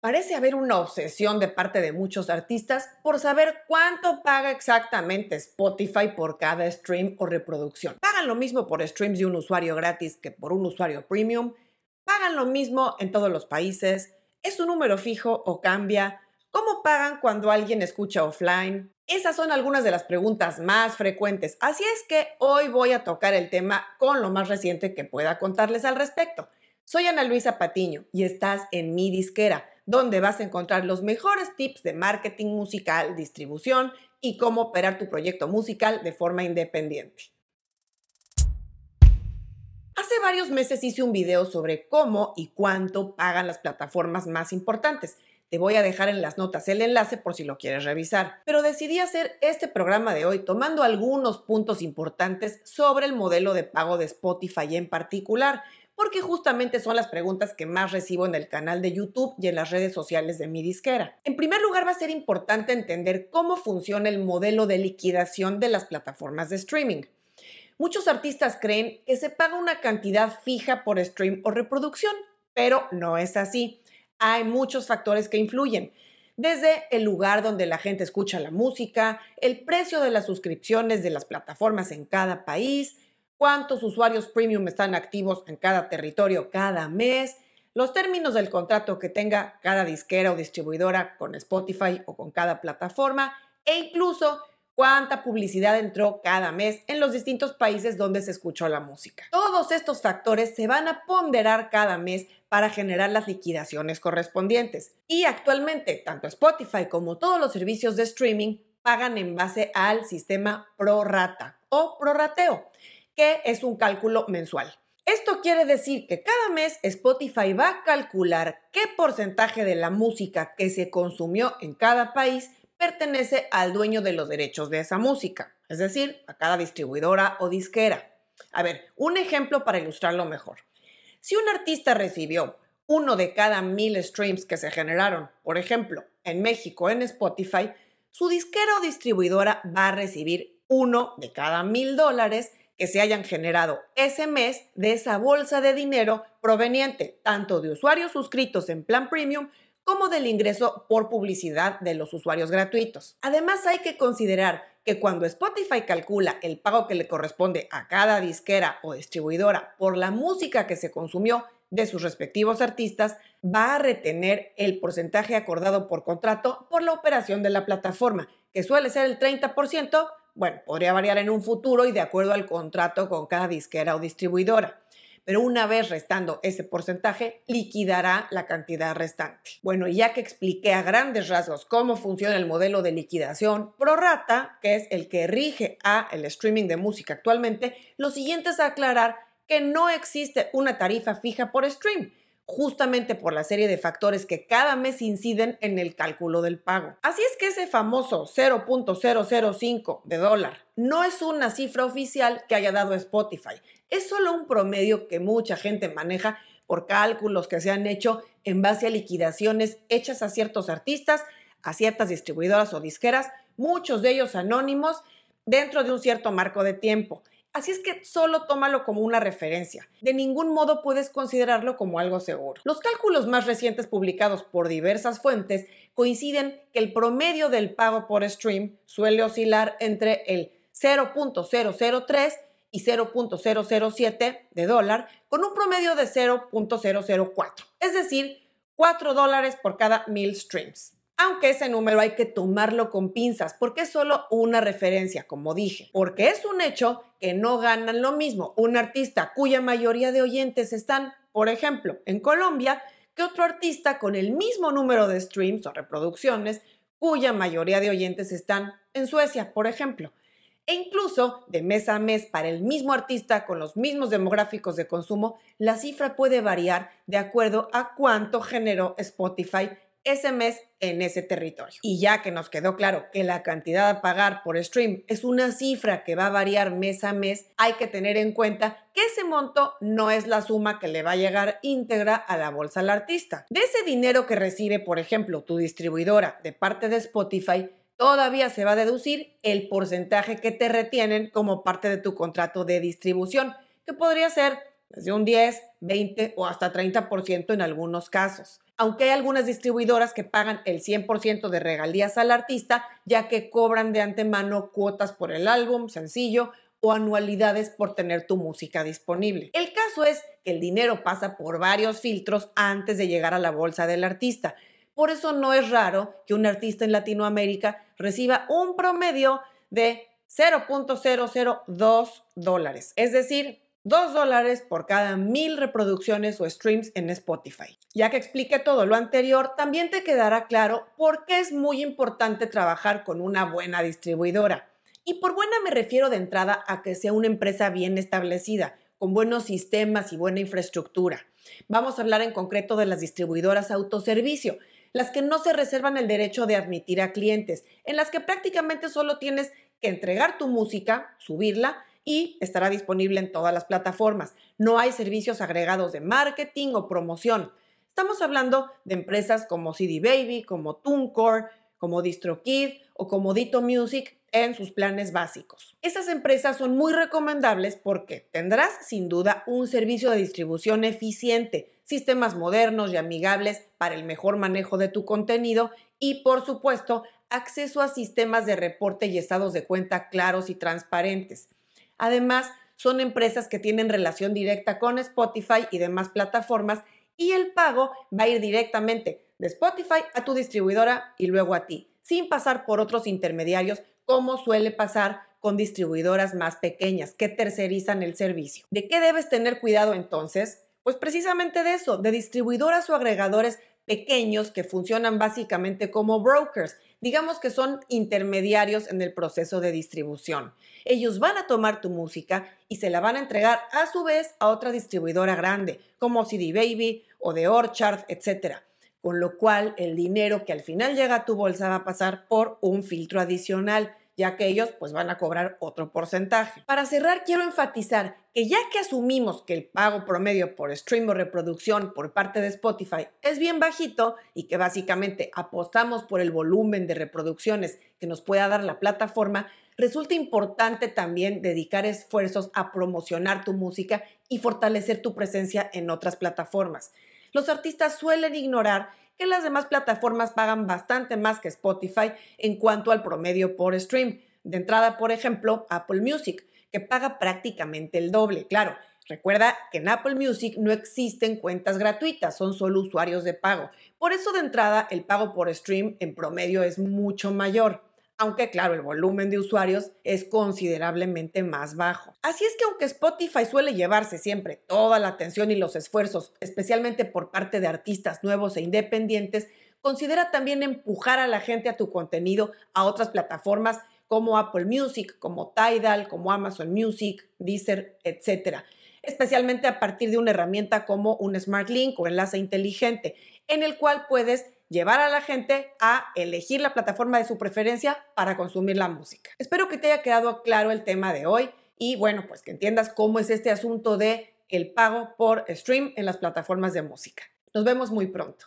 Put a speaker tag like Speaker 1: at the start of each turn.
Speaker 1: Parece haber una obsesión de parte de muchos artistas por saber cuánto paga exactamente Spotify por cada stream o reproducción. Pagan lo mismo por streams de un usuario gratis que por un usuario premium. Pagan lo mismo en todos los países. ¿Es un número fijo o cambia? ¿Cómo pagan cuando alguien escucha offline? Esas son algunas de las preguntas más frecuentes. Así es que hoy voy a tocar el tema con lo más reciente que pueda contarles al respecto. Soy Ana Luisa Patiño y estás en mi disquera donde vas a encontrar los mejores tips de marketing musical, distribución y cómo operar tu proyecto musical de forma independiente. Hace varios meses hice un video sobre cómo y cuánto pagan las plataformas más importantes. Te voy a dejar en las notas el enlace por si lo quieres revisar. Pero decidí hacer este programa de hoy tomando algunos puntos importantes sobre el modelo de pago de Spotify en particular porque justamente son las preguntas que más recibo en el canal de YouTube y en las redes sociales de mi disquera. En primer lugar, va a ser importante entender cómo funciona el modelo de liquidación de las plataformas de streaming. Muchos artistas creen que se paga una cantidad fija por stream o reproducción, pero no es así. Hay muchos factores que influyen desde el lugar donde la gente escucha la música, el precio de las suscripciones de las plataformas en cada país, cuántos usuarios premium están activos en cada territorio cada mes, los términos del contrato que tenga cada disquera o distribuidora con Spotify o con cada plataforma e incluso cuánta publicidad entró cada mes en los distintos países donde se escuchó la música. Todos estos factores se van a ponderar cada mes para generar las liquidaciones correspondientes. Y actualmente, tanto Spotify como todos los servicios de streaming pagan en base al sistema pro rata o prorrateo es un cálculo mensual. Esto quiere decir que cada mes Spotify va a calcular qué porcentaje de la música que se consumió en cada país pertenece al dueño de los derechos de esa música, es decir, a cada distribuidora o disquera. A ver, un ejemplo para ilustrarlo mejor. Si un artista recibió uno de cada mil streams que se generaron, por ejemplo, en México en Spotify, su disquera o distribuidora va a recibir uno de cada mil dólares que se hayan generado ese mes de esa bolsa de dinero proveniente tanto de usuarios suscritos en plan premium como del ingreso por publicidad de los usuarios gratuitos. Además hay que considerar que cuando Spotify calcula el pago que le corresponde a cada disquera o distribuidora por la música que se consumió de sus respectivos artistas, va a retener el porcentaje acordado por contrato por la operación de la plataforma, que suele ser el 30%, bueno, podría variar en un futuro y de acuerdo al contrato con cada disquera o distribuidora. Pero una vez restando ese porcentaje, liquidará la cantidad restante. Bueno, ya que expliqué a grandes rasgos cómo funciona el modelo de liquidación pro rata, que es el que rige a el streaming de música actualmente, lo siguiente es aclarar que no existe una tarifa fija por stream, justamente por la serie de factores que cada mes inciden en el cálculo del pago. Así es que ese famoso 0.005 de dólar no es una cifra oficial que haya dado Spotify, es solo un promedio que mucha gente maneja por cálculos que se han hecho en base a liquidaciones hechas a ciertos artistas, a ciertas distribuidoras o disqueras, muchos de ellos anónimos, dentro de un cierto marco de tiempo. Así es que solo tómalo como una referencia. De ningún modo puedes considerarlo como algo seguro. Los cálculos más recientes publicados por diversas fuentes coinciden que el promedio del pago por stream suele oscilar entre el 0.003 y 0.007 de dólar con un promedio de 0.004, es decir, 4 dólares por cada mil streams aunque ese número hay que tomarlo con pinzas porque es solo una referencia, como dije, porque es un hecho que no ganan lo mismo un artista cuya mayoría de oyentes están, por ejemplo, en Colombia, que otro artista con el mismo número de streams o reproducciones cuya mayoría de oyentes están en Suecia, por ejemplo. E incluso de mes a mes para el mismo artista con los mismos demográficos de consumo, la cifra puede variar de acuerdo a cuánto generó Spotify ese mes en ese territorio. Y ya que nos quedó claro que la cantidad a pagar por stream es una cifra que va a variar mes a mes, hay que tener en cuenta que ese monto no es la suma que le va a llegar íntegra a la bolsa al artista. De ese dinero que recibe, por ejemplo, tu distribuidora de parte de Spotify, todavía se va a deducir el porcentaje que te retienen como parte de tu contrato de distribución, que podría ser desde un 10, 20 o hasta 30% en algunos casos. Aunque hay algunas distribuidoras que pagan el 100% de regalías al artista, ya que cobran de antemano cuotas por el álbum, sencillo o anualidades por tener tu música disponible. El caso es que el dinero pasa por varios filtros antes de llegar a la bolsa del artista. Por eso no es raro que un artista en Latinoamérica reciba un promedio de 0.002 dólares, es decir, 2 dólares por cada mil reproducciones o streams en Spotify. Ya que expliqué todo lo anterior, también te quedará claro por qué es muy importante trabajar con una buena distribuidora. Y por buena me refiero de entrada a que sea una empresa bien establecida, con buenos sistemas y buena infraestructura. Vamos a hablar en concreto de las distribuidoras autoservicio, las que no se reservan el derecho de admitir a clientes, en las que prácticamente solo tienes que entregar tu música, subirla y estará disponible en todas las plataformas. No hay servicios agregados de marketing o promoción. Estamos hablando de empresas como CD Baby, como TuneCore, como DistroKid o como Dito Music en sus planes básicos. Esas empresas son muy recomendables porque tendrás sin duda un servicio de distribución eficiente, sistemas modernos y amigables para el mejor manejo de tu contenido y por supuesto acceso a sistemas de reporte y estados de cuenta claros y transparentes. Además, son empresas que tienen relación directa con Spotify y demás plataformas y el pago va a ir directamente de Spotify a tu distribuidora y luego a ti, sin pasar por otros intermediarios como suele pasar con distribuidoras más pequeñas que tercerizan el servicio. ¿De qué debes tener cuidado entonces? Pues precisamente de eso, de distribuidoras o agregadores pequeños que funcionan básicamente como brokers. Digamos que son intermediarios en el proceso de distribución. Ellos van a tomar tu música y se la van a entregar a su vez a otra distribuidora grande, como CD Baby o The Orchard, etc. Con lo cual, el dinero que al final llega a tu bolsa va a pasar por un filtro adicional ya que ellos pues van a cobrar otro porcentaje. Para cerrar, quiero enfatizar que ya que asumimos que el pago promedio por stream o reproducción por parte de Spotify es bien bajito y que básicamente apostamos por el volumen de reproducciones que nos pueda dar la plataforma, resulta importante también dedicar esfuerzos a promocionar tu música y fortalecer tu presencia en otras plataformas. Los artistas suelen ignorar que las demás plataformas pagan bastante más que Spotify en cuanto al promedio por stream. De entrada, por ejemplo, Apple Music, que paga prácticamente el doble. Claro, recuerda que en Apple Music no existen cuentas gratuitas, son solo usuarios de pago. Por eso, de entrada, el pago por stream en promedio es mucho mayor aunque claro, el volumen de usuarios es considerablemente más bajo. Así es que aunque Spotify suele llevarse siempre toda la atención y los esfuerzos, especialmente por parte de artistas nuevos e independientes, considera también empujar a la gente a tu contenido a otras plataformas como Apple Music, como Tidal, como Amazon Music, Deezer, etc. Especialmente a partir de una herramienta como un Smart Link o enlace inteligente, en el cual puedes llevar a la gente a elegir la plataforma de su preferencia para consumir la música. Espero que te haya quedado claro el tema de hoy y bueno, pues que entiendas cómo es este asunto de el pago por stream en las plataformas de música. Nos vemos muy pronto.